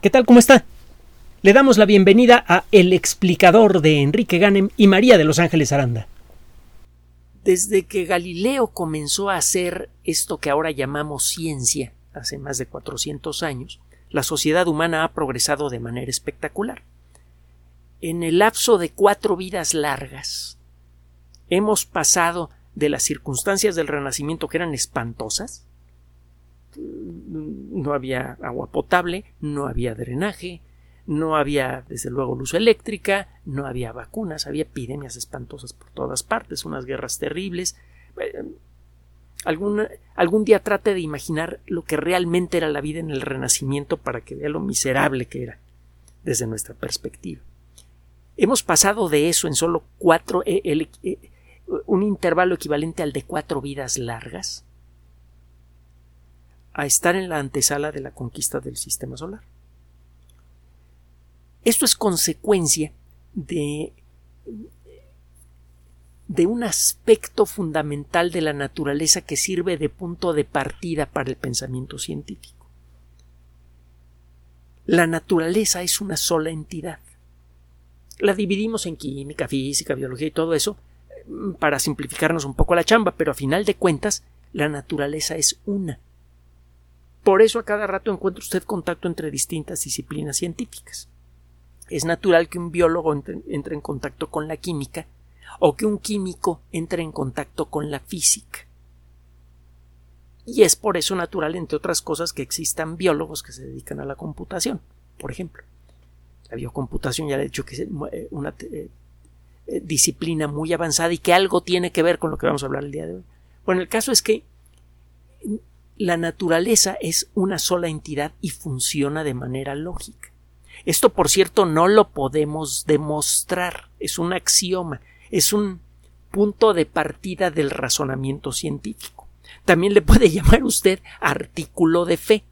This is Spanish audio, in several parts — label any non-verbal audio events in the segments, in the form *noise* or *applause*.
¿Qué tal? ¿Cómo está? Le damos la bienvenida a El explicador de Enrique Ganem y María de Los Ángeles Aranda. Desde que Galileo comenzó a hacer esto que ahora llamamos ciencia, hace más de 400 años, la sociedad humana ha progresado de manera espectacular. En el lapso de cuatro vidas largas, hemos pasado de las circunstancias del Renacimiento que eran espantosas, no había agua potable, no había drenaje, no había desde luego luz eléctrica, no había vacunas, había epidemias espantosas por todas partes, unas guerras terribles. Algún, algún día trate de imaginar lo que realmente era la vida en el Renacimiento para que vea lo miserable que era desde nuestra perspectiva. Hemos pasado de eso en solo cuatro, eh, eh, un intervalo equivalente al de cuatro vidas largas, a estar en la antesala de la conquista del sistema solar. Esto es consecuencia de, de un aspecto fundamental de la naturaleza que sirve de punto de partida para el pensamiento científico. La naturaleza es una sola entidad. La dividimos en química, física, biología y todo eso mm, para simplificarnos un poco la chamba, pero a final de cuentas la naturaleza es una. Por eso a cada rato encuentra usted contacto entre distintas disciplinas científicas. Es natural que un biólogo entre, en contacto con la química o que un químico entre en contacto con la física. Y es por eso natural, entre otras cosas, que existan biólogos que se dedican a la computación, por ejemplo. La biocomputación ya le he dicho que es eh, una eh, eh, disciplina muy avanzada y que algo tiene que ver con lo que vamos a hablar el día de hoy. Bueno, el caso es que la naturaleza es una sola entidad y funciona de manera lógica. Esto, por cierto, no lo podemos demostrar, es un axioma, es un punto de partida del razonamiento científico. También le puede *laughs* llamar usted artículo de fe.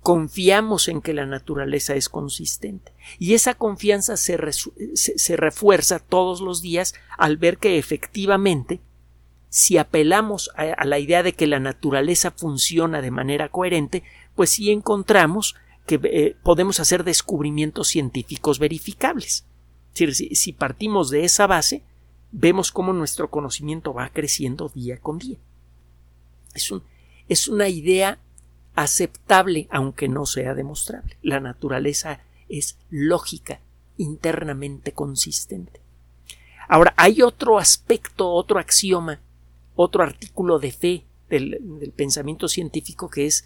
Confiamos en que la naturaleza es consistente y esa confianza se, se refuerza todos los días al ver que efectivamente si apelamos a, la idea de que la naturaleza funciona de manera coherente, pues sí encontramos que eh, podemos hacer descubrimientos científicos verificables. si, partimos de esa base, vemos cómo nuestro conocimiento va creciendo día con día. Es, es una idea aceptable, aunque no sea demostrable. La naturaleza es lógica, internamente consistente. Ahora, hay otro aspecto, otro axioma otro artículo de fe del, pensamiento científico que es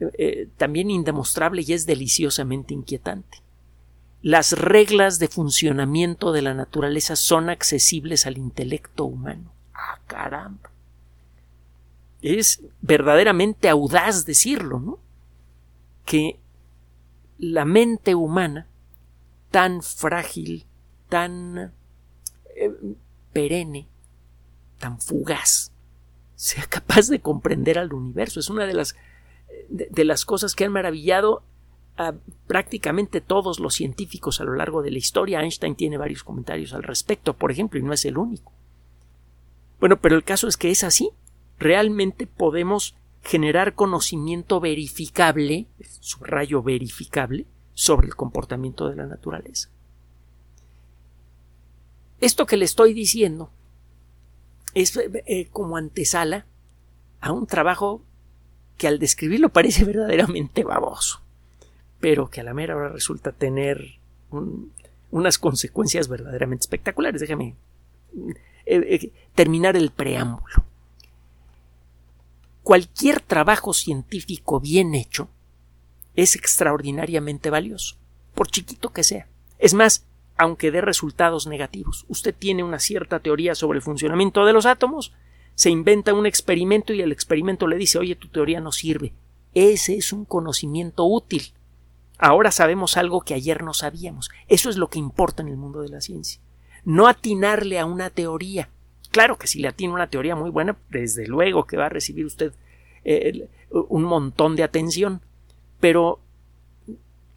eh, también indemostrable y es deliciosamente inquietante. Las reglas de funcionamiento de la naturaleza son accesibles al intelecto humano. ¡Ah, caramba! Es verdaderamente audaz decirlo, ¿no? Que la mente humana, tan frágil, tan eh, perenne, tan fugaz sea capaz de comprender al universo. Es una de las, de, las cosas que han maravillado a prácticamente todos los científicos a lo largo de la historia. Einstein tiene varios comentarios al respecto, por ejemplo, y no es el único. Bueno, pero el caso es que es así. Realmente podemos generar conocimiento verificable, subrayo verificable, sobre el comportamiento de la naturaleza. Esto que le estoy diciendo es eh, como antesala a un trabajo que al describirlo parece *laughs* verdaderamente baboso, pero que a la mera hora resulta tener unas consecuencias verdaderamente espectaculares. Déjame eh, eh, terminar el preámbulo. Cualquier trabajo científico bien hecho es extraordinariamente valioso, por chiquito que sea. Es más, aunque dé resultados negativos. Usted tiene una cierta teoría sobre el funcionamiento de los átomos, se inventa un experimento y el experimento le dice oye, tu teoría no sirve. Ese es un conocimiento útil. Ahora sabemos algo que ayer no sabíamos. Eso es lo que importa en el mundo de la ciencia. No atinarle a una teoría. Claro que si le atina una teoría muy buena, desde luego que va a recibir usted eh, un montón de atención. Pero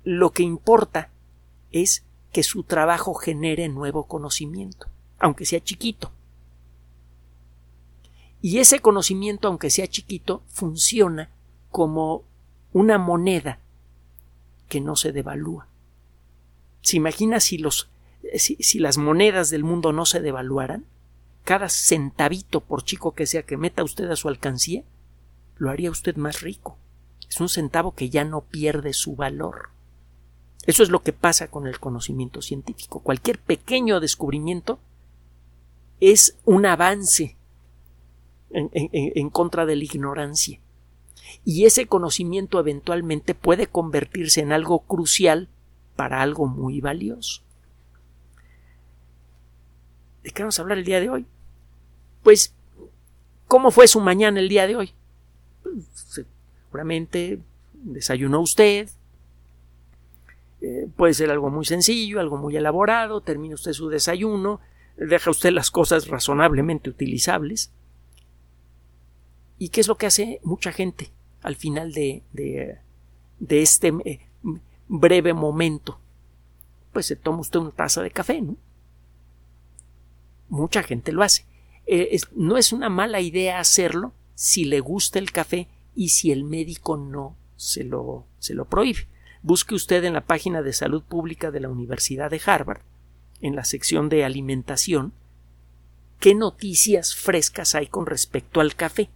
lo que importa es que su trabajo genere nuevo conocimiento, aunque sea chiquito. Y ese conocimiento, aunque sea chiquito, funciona como una moneda que no se devalúa. ¿Se imagina si, los, si, si las monedas del mundo no se devaluaran? Cada centavito, por chico que sea que meta usted a su alcancía, lo haría usted más rico. Es un centavo que ya no pierde su valor. Eso es lo que pasa con el conocimiento científico. Cualquier pequeño descubrimiento es un avance en, contra de la ignorancia. Y ese conocimiento eventualmente puede convertirse en algo crucial para algo muy valioso. ¿De qué vamos a hablar el día de hoy? Pues, ¿cómo fue su mañana el día de hoy? Pues, seguramente desayunó usted. Eh, puede ser algo muy sencillo, algo muy elaborado. Termina usted su desayuno. Deja usted las cosas razonablemente utilizables. ¿Y qué es lo que hace mucha gente al final de, de, este eh, breve momento? Pues se toma usted una taza de café, ¿no? Mucha gente lo hace. Eh, no es una mala idea hacerlo si le gusta el café y si el médico no se lo, se lo prohíbe. Busque usted en la página de salud pública de la Universidad de Harvard, en la sección de alimentación, qué noticias frescas hay con respecto al café.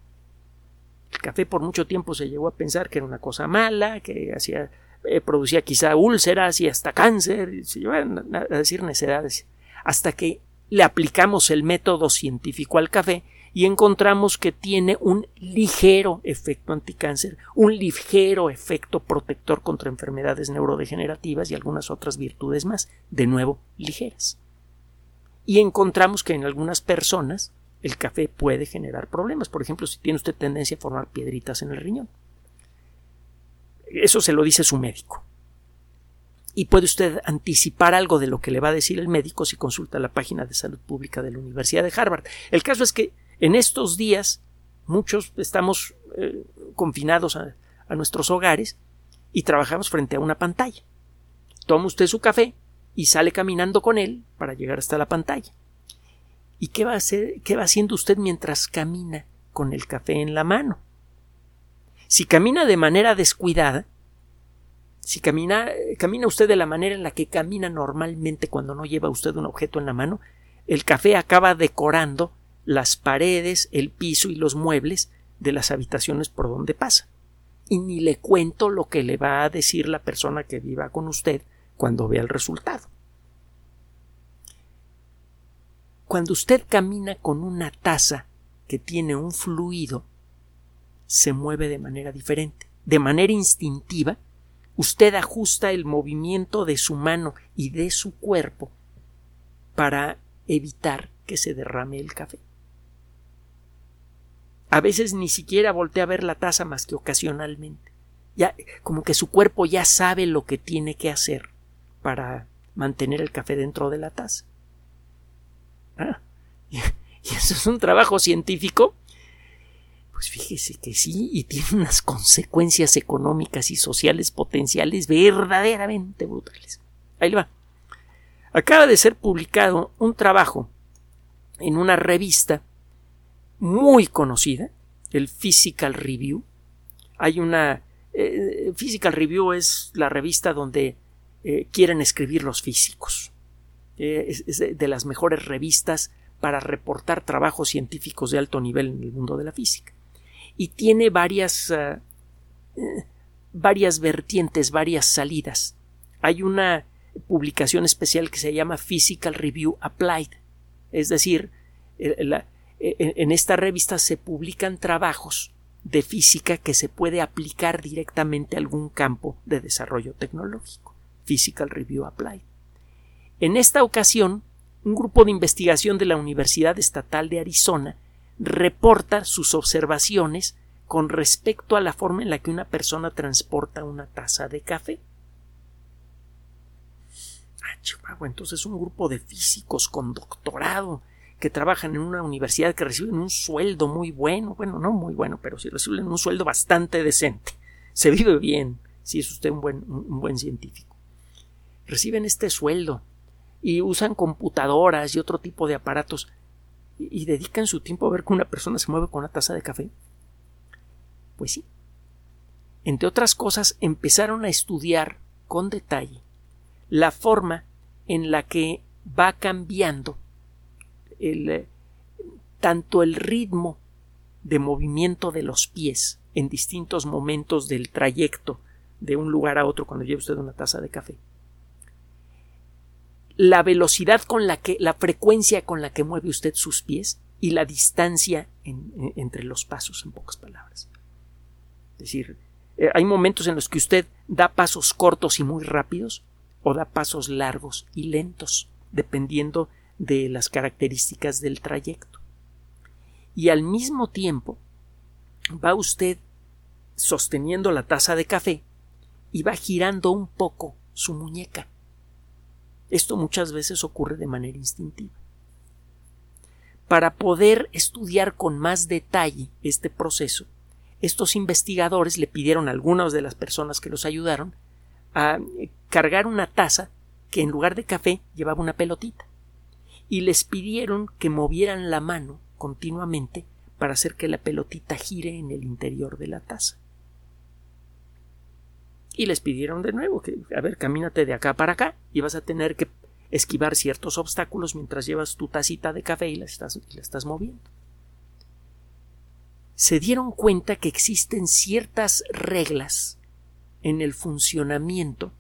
El café por mucho tiempo se llegó a pensar que era una cosa mala, que hacía, eh, producía quizá úlceras y hasta cáncer, se llevaban a decir necedades, hasta que le aplicamos el método científico al café y encontramos que tiene un ligero efecto anticáncer, un ligero efecto protector contra enfermedades neurodegenerativas y algunas otras virtudes más, de nuevo ligeras. Y encontramos que en algunas personas el café puede generar problemas. Por ejemplo, si tiene usted tendencia a formar piedritas en el riñón. Eso se lo dice su médico. Y puede usted anticipar algo de lo que le va a decir el médico si consulta la página de salud pública de la Universidad de Harvard. El caso es que en estos días muchos estamos eh, confinados a, a nuestros hogares y trabajamos frente a una pantalla. Toma usted su café y sale caminando con él para llegar hasta la pantalla. ¿Y qué va, a hacer, qué va haciendo usted mientras camina con el café en la mano? Si camina de manera descuidada, si camina, camina usted de la manera en la que camina normalmente cuando no lleva usted un objeto en la mano, el café acaba decorando las paredes, el piso y los muebles de las habitaciones por donde pasa. Y ni le cuento lo que le va a decir la persona que viva con usted cuando vea el resultado. Cuando usted camina con una taza que tiene un fluido, se mueve de manera diferente. De manera instintiva, usted ajusta el movimiento de su mano y de su cuerpo para evitar que se derrame el café. A veces ni siquiera voltea a ver la taza más que ocasionalmente. Ya, como que su cuerpo ya sabe lo que tiene que hacer para mantener el café dentro de la taza. Ah, *laughs* y eso es un trabajo científico. Pues fíjese que sí, y tiene unas consecuencias económicas y sociales potenciales verdaderamente brutales. Ahí va. Acaba de ser publicado un trabajo en una revista muy conocida, el Physical Review. Hay una. Eh, Physical Review es la revista donde eh, quieren escribir los físicos. Eh, es, de las mejores revistas para reportar trabajos científicos de alto nivel en el mundo de la física. Y tiene varias, eh, varias vertientes, varias salidas. Hay una publicación especial que se llama Physical Review Applied. Es decir, en esta revista se publican trabajos de física que se puede aplicar directamente a algún campo de desarrollo tecnológico. Physical Review Applied. En esta ocasión, un grupo de investigación de la Universidad Estatal de Arizona reporta sus observaciones con respecto a la forma en la que una persona transporta una taza de café. Ah, entonces un grupo de físicos con doctorado que trabajan en una universidad que reciben un sueldo muy bueno, bueno, no muy bueno, pero sí reciben un sueldo bastante decente. Se vive bien si es usted un buen, un buen científico. Reciben este sueldo y usan computadoras y otro tipo de aparatos y, dedican su tiempo a ver que una persona se mueve con una taza de café. Pues sí. Entre otras cosas, empezaron a estudiar con detalle la forma en la que va cambiando el, eh, tanto el ritmo de movimiento de los pies en distintos momentos del trayecto de un lugar a otro cuando lleva usted una taza de café. La velocidad con la que, la frecuencia con la que mueve usted sus pies y la distancia entre los pasos, en pocas palabras. Es decir, eh, hay momentos en los que usted da pasos cortos y muy rápidos o da pasos largos y lentos, dependiendo de las características del trayecto. Y al mismo tiempo va usted sosteniendo la taza de café y va girando un poco su muñeca. Esto muchas veces ocurre de manera instintiva. Para poder estudiar con más detalle este proceso, estos investigadores le pidieron a algunas de las personas que los ayudaron a cargar una taza que en lugar de café llevaba una pelotita y les pidieron que movieran la mano continuamente para hacer que la pelotita gire en el interior de la taza. Y les pidieron de nuevo que, a ver, camínate de acá para acá y vas a tener que esquivar ciertos obstáculos mientras llevas tu tacita de café y la estás, y la estás moviendo. Se dieron cuenta que existen ciertas reglas en el funcionamiento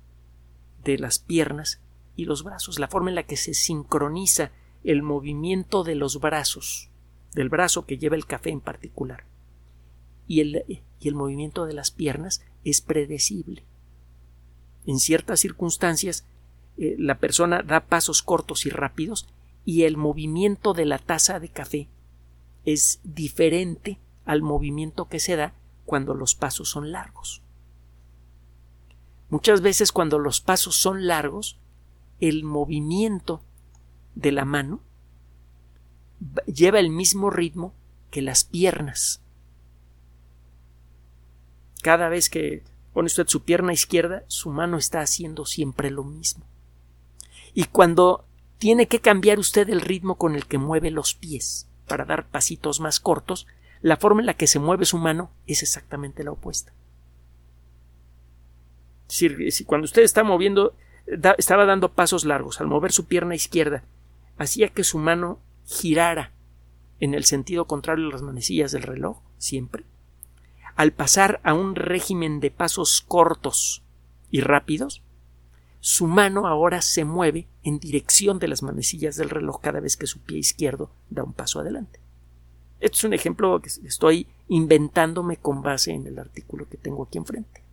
de las piernas y los brazos, la forma en la que se sincroniza el movimiento de los brazos, del brazo que lleva el café en particular, y el, y el movimiento de las piernas es predecible. En ciertas circunstancias, eh, la persona da pasos cortos y rápidos y el movimiento de la taza de café es diferente al movimiento que se da cuando los pasos son largos. Muchas veces cuando los pasos son largos, el movimiento de la mano lleva el mismo ritmo que las piernas. Cada vez que pone usted su pierna izquierda, su mano está haciendo siempre lo mismo. Y cuando tiene que cambiar usted el ritmo con el que mueve los pies para dar pasitos más cortos, la forma en la que se mueve su mano es exactamente la opuesta. Si, cuando usted está moviendo, estaba dando pasos largos, al mover su pierna izquierda, hacía que su mano girara en el sentido contrario a las manecillas del reloj, siempre. Al pasar a un régimen de pasos cortos y rápidos, su mano ahora se mueve en dirección de las manecillas del reloj cada vez que su pie izquierdo da un paso adelante. Este es un ejemplo que estoy inventándome con base en el artículo que tengo aquí enfrente.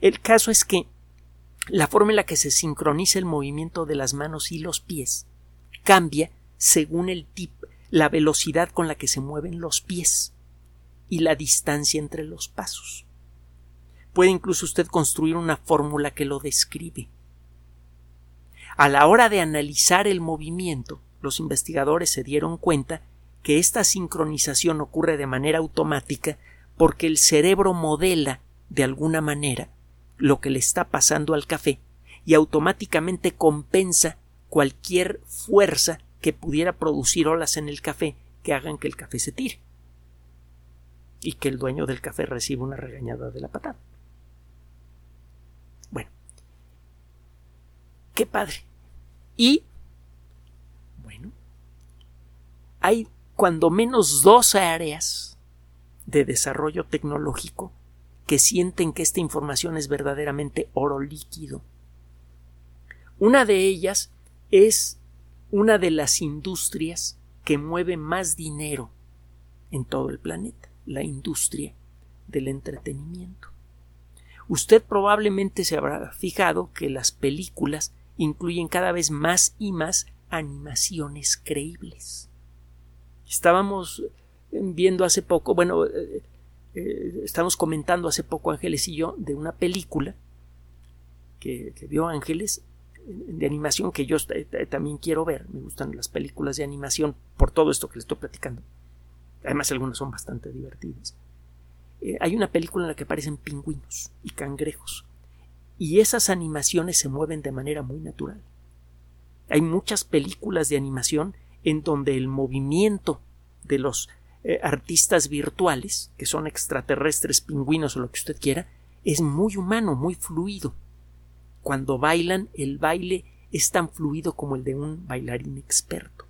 El caso es que la forma en la que se sincroniza el movimiento de las manos y los pies cambia según el tipo, la velocidad con la que se mueven los pies y la distancia entre los pasos. Puede incluso usted construir una fórmula que lo describe. A la hora de analizar el movimiento, los investigadores se dieron cuenta que esta sincronización ocurre de manera automática porque el cerebro modela de alguna manera lo que le está pasando al café y automáticamente compensa cualquier fuerza que pudiera producir olas en el café que hagan que el café se tire y que el dueño del café reciba una regañada de la patada. Bueno, qué padre. Y, bueno, hay cuando menos dos áreas de desarrollo tecnológico que sienten que esta información es verdaderamente oro líquido. Una de ellas es una de las industrias que mueve más dinero en todo el planeta, la industria del entretenimiento. Usted probablemente se habrá fijado que las películas incluyen cada vez más y más animaciones creíbles. Estábamos viendo hace poco, bueno, eh, eh, estamos comentando hace poco Ángeles y yo de una película que, vio Ángeles de animación que yo también quiero ver. Me gustan las películas de animación por todo esto que les estoy platicando. Además, algunas son bastante divertidas. Eh, hay una película en la que aparecen pingüinos y cangrejos. Y esas animaciones se mueven de manera muy natural. Hay muchas películas de animación en donde el movimiento de los eh, artistas virtuales, que son extraterrestres, pingüinos o lo que usted quiera, es muy humano, muy fluido cuando bailan, el baile es tan fluido como el de un bailarín experto.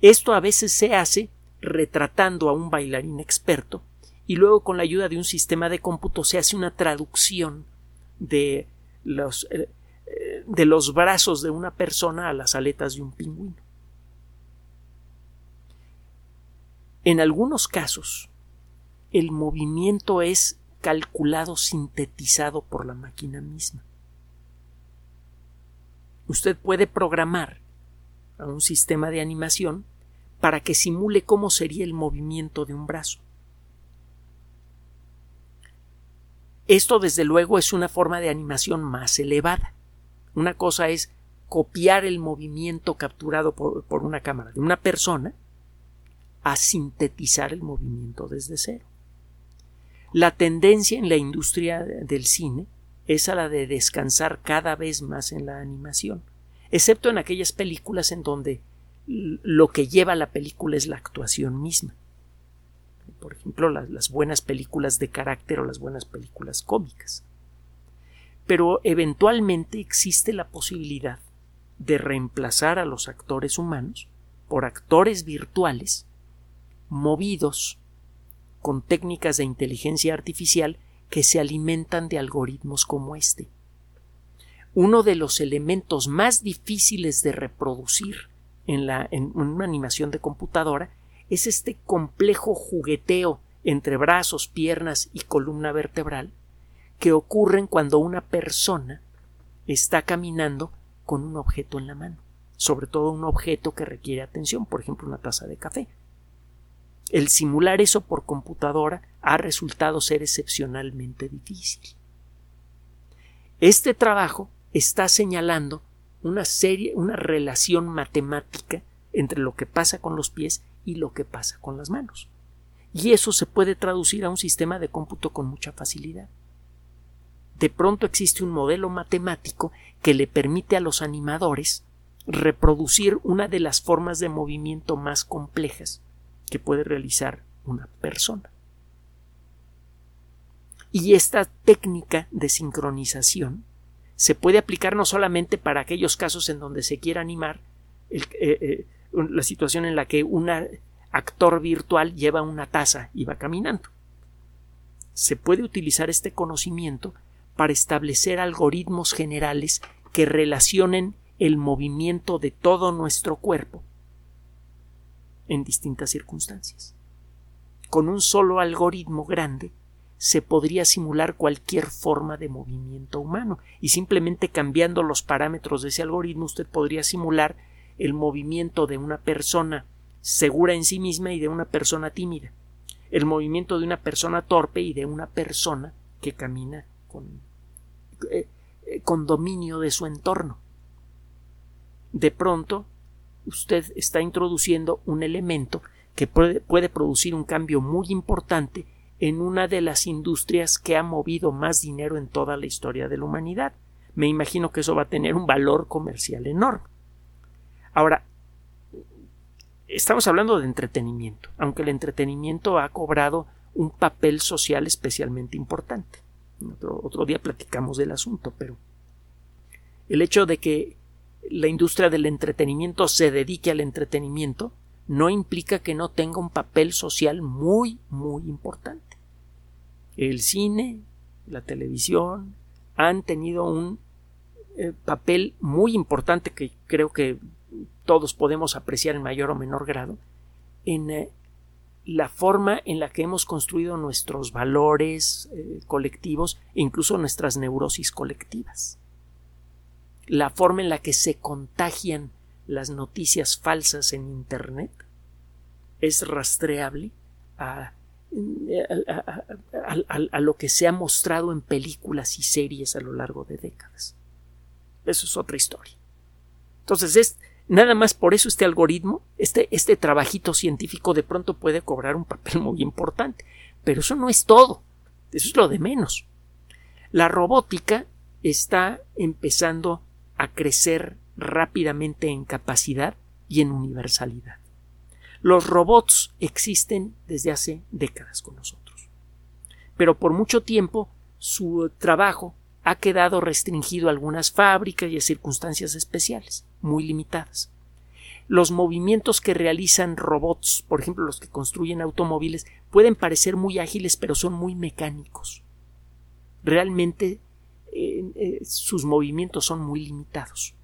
Esto a veces se hace retratando a un bailarín experto y luego con la ayuda de un sistema de cómputo se hace una traducción de los, eh, eh, de los brazos de una persona a las aletas de un pingüino. En algunos casos, el movimiento es calculado, sintetizado por la máquina misma. Usted puede programar a un sistema de animación para que simule cómo sería el movimiento de un brazo. Esto, desde luego, es una forma de animación más elevada. Una cosa es copiar el movimiento capturado por, por una cámara de una persona a sintetizar el movimiento desde cero. La tendencia en la industria del cine es a la de descansar cada vez más en la animación, excepto en aquellas películas en donde lo que lleva la película es la actuación misma. Por ejemplo, las, buenas películas de carácter o las buenas películas cómicas. Pero eventualmente existe la posibilidad de reemplazar a los actores humanos por actores virtuales movidos con técnicas de inteligencia artificial que se alimentan de algoritmos como este. Uno de los elementos más difíciles de reproducir en, la, una animación de computadora es este complejo jugueteo entre brazos, piernas y columna vertebral que ocurren cuando una persona está caminando con un objeto en la mano, sobre todo un objeto que requiere atención, por ejemplo una taza de café. El simular eso por computadora ha resultado ser excepcionalmente difícil. Este trabajo está señalando una serie, una relación matemática entre lo que pasa con los pies y lo que pasa con las manos. Y eso se puede traducir a un sistema de cómputo con mucha facilidad. De pronto existe un modelo matemático que le permite a los animadores reproducir una de las formas de movimiento más complejas que puede realizar una persona. Y esta técnica de sincronización se puede aplicar no solamente para aquellos casos en donde se quiera animar eh, eh, la situación en la que un actor virtual lleva una taza y va caminando. Se puede utilizar este conocimiento para establecer algoritmos generales que relacionen el movimiento de todo nuestro cuerpo en distintas circunstancias. Con un solo algoritmo grande se podría simular cualquier forma de movimiento humano y simplemente cambiando los parámetros de ese algoritmo usted podría simular el movimiento de una persona segura en sí misma y de una persona tímida, el movimiento de una persona torpe y de una persona que camina con, eh, eh, con dominio de su entorno. De pronto, usted está introduciendo un elemento que puede, producir un cambio muy importante en una de las industrias que ha movido más dinero en toda la historia de la humanidad. Me imagino que eso va a tener un valor comercial enorme. Ahora, estamos hablando de entretenimiento, aunque el entretenimiento ha cobrado un papel social especialmente importante. Otro, otro día platicamos del asunto, pero el hecho de que la industria del entretenimiento se dedique al entretenimiento no implica que no tenga un papel social muy, muy importante. El cine, la televisión han tenido un eh, papel muy importante que creo que todos podemos apreciar en mayor o menor grado en eh, la forma en la que hemos construido nuestros valores eh, colectivos e incluso nuestras neurosis colectivas la forma en la que se contagian las noticias falsas en Internet es rastreable a, lo que se ha mostrado en películas y series a lo largo de décadas. Eso es otra historia. Entonces, es, nada más por eso este algoritmo, este, este trabajito científico de pronto puede cobrar un papel muy importante. Pero eso no es todo. Eso es lo de menos. La robótica está empezando a crecer rápidamente en capacidad y en universalidad. Los robots existen desde hace décadas con nosotros, pero por mucho tiempo su trabajo ha quedado restringido a algunas fábricas y a circunstancias especiales, muy limitadas. Los movimientos que realizan robots, por ejemplo los que construyen automóviles, pueden parecer muy ágiles pero son muy mecánicos. Realmente eh, sus movimientos son muy limitados.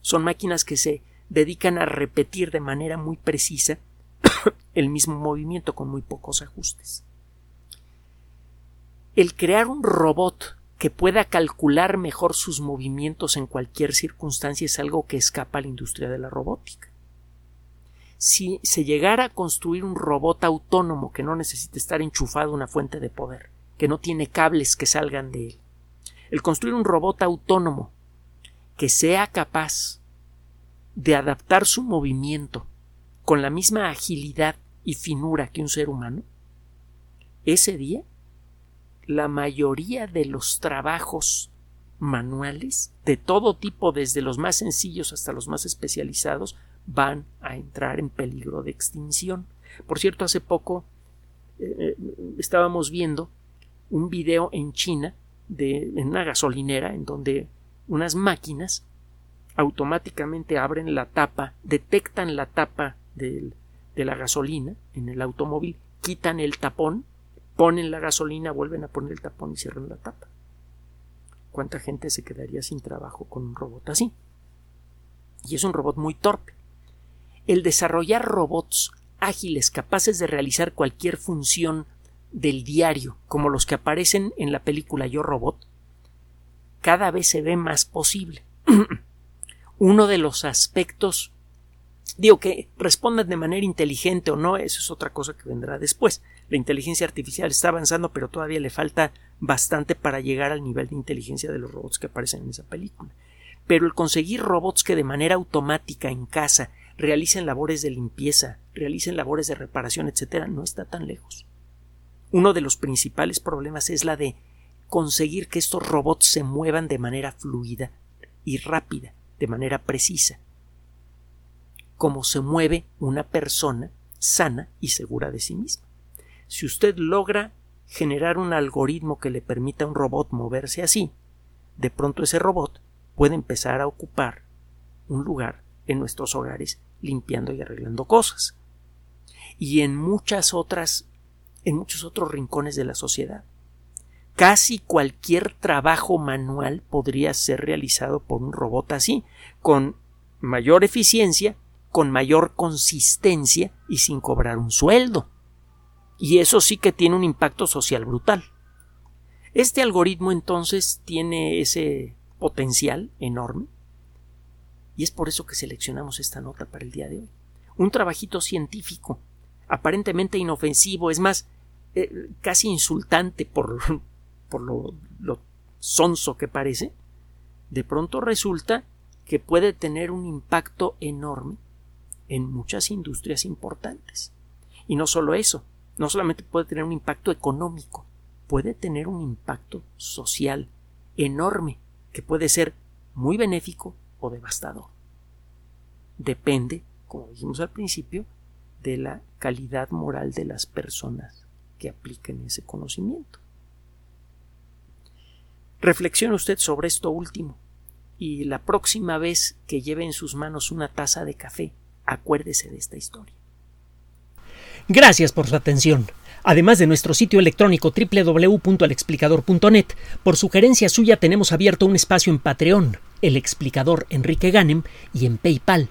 Son máquinas que se dedican a repetir de manera muy precisa *coughs* el mismo movimiento con muy pocos ajustes. El crear un robot que pueda calcular mejor sus movimientos en cualquier circunstancia es algo que escapa a la industria de la robótica. Si se llegara a construir un robot autónomo que no necesite estar enchufado a una fuente de poder, que no tiene cables que salgan de él, el construir un robot autónomo que sea capaz de adaptar su movimiento con la misma agilidad y finura que un ser humano, ese día la mayoría de los trabajos manuales de todo tipo, desde los más sencillos hasta los más especializados, van a entrar en peligro de extinción. Por cierto, hace poco eh, estábamos viendo un video en China de en una gasolinera en donde unas máquinas automáticamente abren la tapa, detectan la tapa de la gasolina en el automóvil, quitan el tapón ponen la gasolina, vuelven a poner el tapón y cierran la tapa. ¿Cuánta gente se quedaría sin trabajo con un robot así? Y es un robot muy torpe. El desarrollar robots ágiles capaces de realizar cualquier función del diario, como los que aparecen en la película Yo Robot, cada vez se ve más posible. *clears throat* Uno de los aspectos Digo que respondan de manera inteligente o no, eso es otra cosa que vendrá después. La inteligencia artificial está avanzando, pero todavía le falta bastante para llegar al nivel de inteligencia de los robots que aparecen en esa película. Pero el conseguir robots que de manera automática en casa realicen labores de limpieza, realicen labores de reparación, etcétera, no está tan lejos. Uno de los principales problemas es la de conseguir que estos robots se muevan de manera fluida y rápida, de manera precisa como se mueve una persona sana y segura de sí misma. Si usted logra generar un algoritmo que le permita a un robot moverse así, de pronto ese robot puede empezar a ocupar un lugar en nuestros hogares limpiando y arreglando cosas. Y en muchas otras, en muchos otros rincones de la sociedad. Casi cualquier trabajo manual podría ser realizado por un robot así, con mayor eficiencia con mayor consistencia y sin cobrar un sueldo. Y eso sí que tiene un impacto social brutal. Este algoritmo entonces tiene ese potencial enorme y es por eso que seleccionamos esta nota para el día de hoy. Un trabajito científico, aparentemente inofensivo, es más, eh, casi insultante por, *laughs* por lo, lo sonso que parece, de pronto resulta que puede tener un impacto enorme en muchas industrias importantes. Y no solo eso, no solamente puede tener un impacto económico, puede tener un impacto social enorme que puede ser muy benéfico o devastador. Depende, como dijimos al principio, de la calidad moral de las personas que apliquen ese conocimiento. Reflexione usted sobre esto último y la próxima vez que lleve en sus manos una taza de café Acuérdese de esta historia. Gracias por su atención. Además de nuestro sitio electrónico www.alexplicador.net, por sugerencia suya tenemos abierto un espacio en Patreon, el explicador Enrique Ganem, y en PayPal,